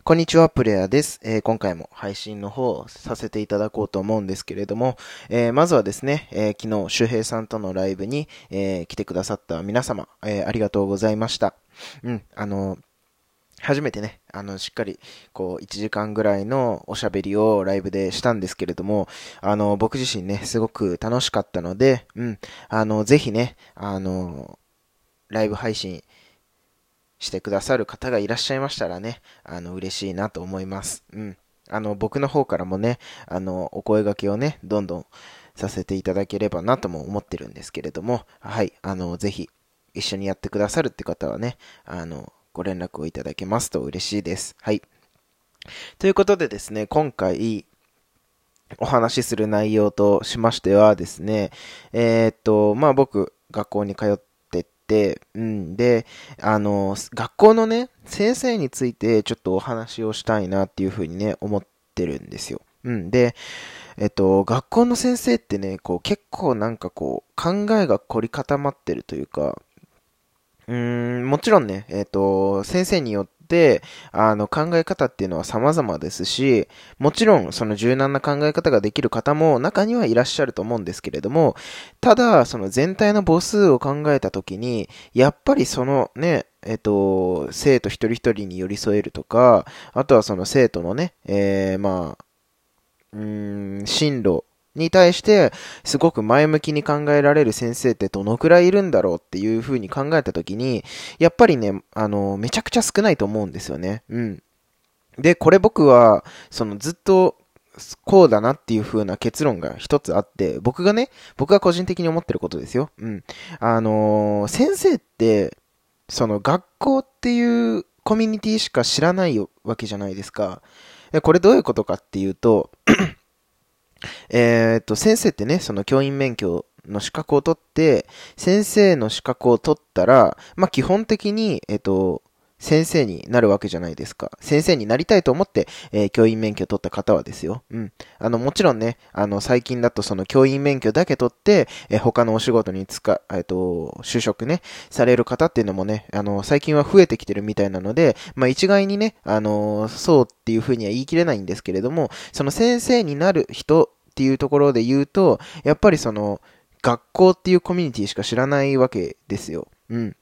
こんにちは、プレイヤーです、えー今回も配信の方をさせていただこうと思うんですけれども、えーまずはですね、えー昨日、周平さんとのライブに、え来てくださった皆様、えありがとうございました。うん、あの初めてね、あの、しっかり、こう、1時間ぐらいのおしゃべりをライブでしたんですけれども、あの、僕自身ね、すごく楽しかったので、うん、あの、ぜひね、あの、ライブ配信してくださる方がいらっしゃいましたらね、あの、嬉しいなと思います。うん。あの、僕の方からもね、あの、お声掛けをね、どんどんさせていただければなとも思ってるんですけれども、はい、あの、ぜひ、一緒にやってくださるって方はね、あの、ご連絡をいただけますと嬉しいです。はい。ということでですね、今回、お話しする内容としましてはですね、えーっと、まあ僕、学校に通って、うん、で、あの、学校のね、先生についてちょっとお話をしたいなっていうふうにね、思ってるんですよ。うん、で、えっと、学校の先生ってね、こう結構なんかこう、考えが凝り固まってるというか、うーん、もちろんね、えっ、と、先生によって、あの、考え方っていうのは様々ですし、もちろん、その柔軟な考え方ができる方も中にはいらっしゃると思うんですけれども、ただ、その全体の母数を考えたときに、やっぱりそのね、えっ、と、生徒一人一人に寄り添えるとか、あとはその生徒のね、えー、まあ、うん、進路に対して、すごく前向きに考えられる先生ってどのくらいいるんだろうっていうふうに考えたときに、やっぱりね、あの、めちゃくちゃ少ないと思うんですよね。うん。で、これ僕は、そのずっと、こうだなっていう風な結論が一つあって、僕がね、僕が個人的に思ってることですよ。うん。あのー先生って、その学校っていうコミュニティしか知らないわけじゃないですか。でこれどういうことかっていうと、えーっと、先生ってね、その教員免許の資格を取って、先生の資格を取ったら、まあ、基本的に、えっと、先生になるわけじゃないですか。先生になりたいと思って、えー教員免許を取った方はですよ。うん。あの、もちろんね、あの、最近だとその教員免許だけ取って、えー他のお仕事につか、えっと、就職ね、される方っていうのもね、あの、最近は増えてきてるみたいなので、まあ、一概にね、あの、そうっていうふうには言い切れないんですけれども、その先生になる人っていうところで言うと、やっぱりその、学校っていうコミュニティしか知らないわけですよ。うん。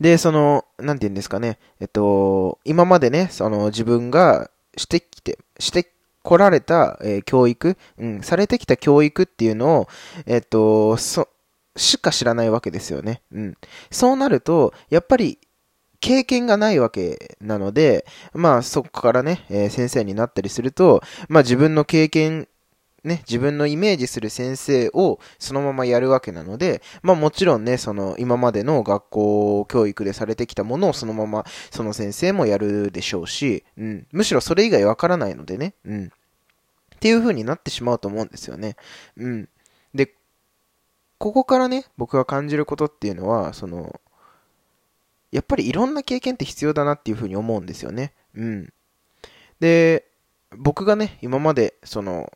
で、その、なんて言うんですかね、えっと、今までね、その自分がしてきて、してこられた、えー教育、うん、されてきた教育っていうのを、えっと、そ、しか知らないわけですよね。うん。そうなると、やっぱり、経験がないわけなので、まあそこからね、えー先生になったりすると、まあ自分の経験、ね、自分のイメージする先生をそのままやるわけなので、まあもちろんね、その今までの学校教育でされてきたものをそのままその先生もやるでしょうし、うん、むしろそれ以外わからないのでね、うん。っていう風になってしまうと思うんですよね。うん。で、ここからね、僕が感じることっていうのは、その、やっぱりいろんな経験って必要だなっていう風に思うんですよね。うん。で、僕がね、今まで、その、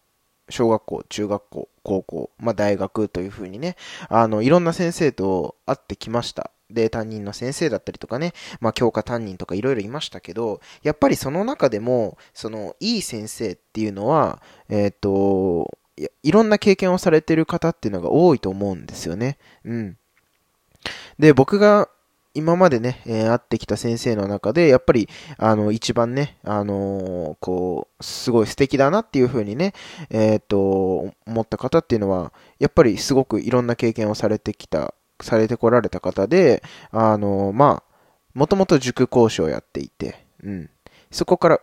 小学校、中学校、高校、まあ大学という風にね、あの、いろんな先生と会ってきました。で、担任の先生だったりとかね、まあ教科担任とかいろいろいましたけど、やっぱりその中でも、その、いい先生っていうのは、えっ、と、いいろんな経験をされてる方っていうのが多いと思うんですよね。うん。で、僕が今までね、えー会ってきた先生の中で、やっぱり、あの、一番ね、あのーこう、すごい素敵だなっていう風にね、えーっと、思った方っていうのは、やっぱりすごくいろんな経験をされてきた、されてこられた方で、あのまあ、もともと塾講師をやっていて、うん。そこから、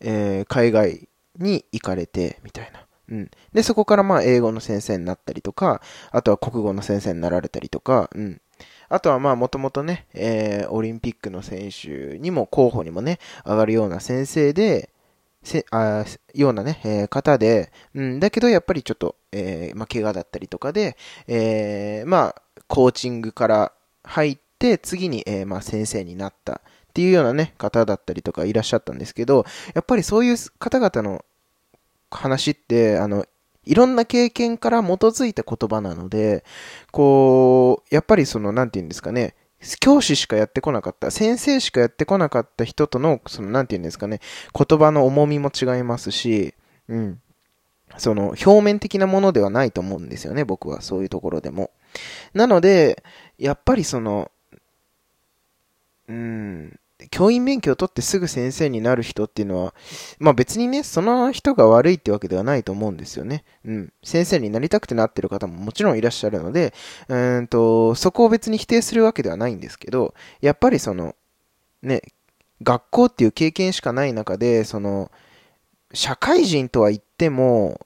えー海外に行かれて、みたいな。うん。で、そこからまあ、英語の先生になったりとか、あとは国語の先生になられたりとか、うん。あとはまあ、もともとね、えーオリンピックの選手にも候補にもね、上がるような先生で、せあようなね、えー方で、うん、だけどやっぱりちょっと、えーまあ、怪我だったりとかで、えーまあ、コーチングから入って、次に、えーまあ、先生になったっていうようなね、方だったりとかいらっしゃったんですけど、やっぱりそういう方々の話って、あの、いろんな経験から基づいた言葉なので、こう、やっぱりその、なんて言うんですかね、教師しかやってこなかった、先生しかやってこなかった人との、その、なんて言うんですかね、言葉の重みも違いますし、うん。その、表面的なものではないと思うんですよね、僕は、そういうところでも。なので、やっぱりその、教員免許を取ってすぐ先生になる人っていうのは、まあ別にね、その人が悪いってわけではないと思うんですよね。うん。先生になりたくてなってる方ももちろんいらっしゃるので、うんと、そこを別に否定するわけではないんですけど、やっぱりその、ね、学校っていう経験しかない中で、その、社会人とは言っても、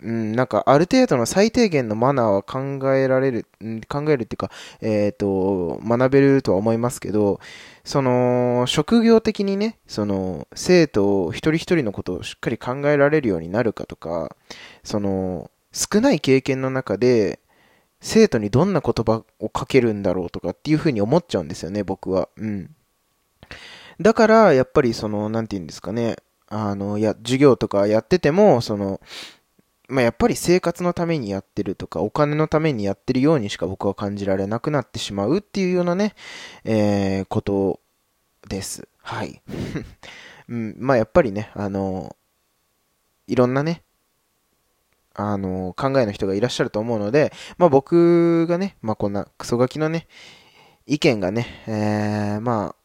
うん、なんかある程度の最低限のマナーは考えられる、考えるっていうか、えっ、ー、と、学べるとは思いますけど、その、職業的にね、その、生徒一人一人のことをしっかり考えられるようになるかとか、その、少ない経験の中で、生徒にどんな言葉をかけるんだろうとかっていうふうに思っちゃうんですよね、僕は。うん。だから、やっぱりその、なんて言うんですかね、あの、や、授業とかやってても、その、まあ、やっぱり生活のためにやってるとか、お金のためにやってるようにしか僕は感じられなくなってしまうっていうようなね、えー、ことです。はい。うん、まあ、やっぱりね、あの、いろんなね、あの、考えの人がいらっしゃると思うので、まあ、僕がね、まあ、こんなクソガキのね、意見がね、えー、まあ、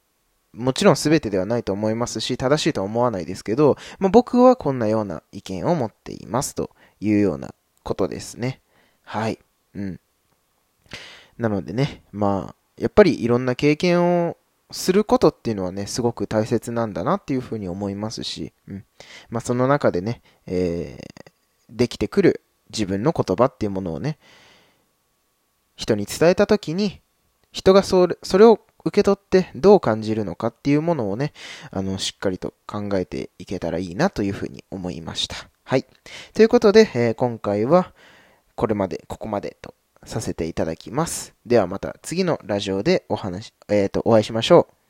もちろん全てではないと思いますし、正しいとは思わないですけど、まあ、僕はこんなような意見を持っていますというようなことですね。はい。うん。なのでね、まあ、やっぱりいろんな経験をすることっていうのはね、すごく大切なんだなっていうふうに思いますし、うん。まあ、その中でね、えー、できてくる自分の言葉っていうものをね、人に伝えたときに、人がそれそれを受け取ってどう感じるのかっていうものをね、あの、しっかりと考えていけたらいいなというふうに思いました。はい。ということで、えー、今回はこれまで、ここまでとさせていただきます。ではまた次のラジオでお話、えっ、ー、と、お会いしましょう。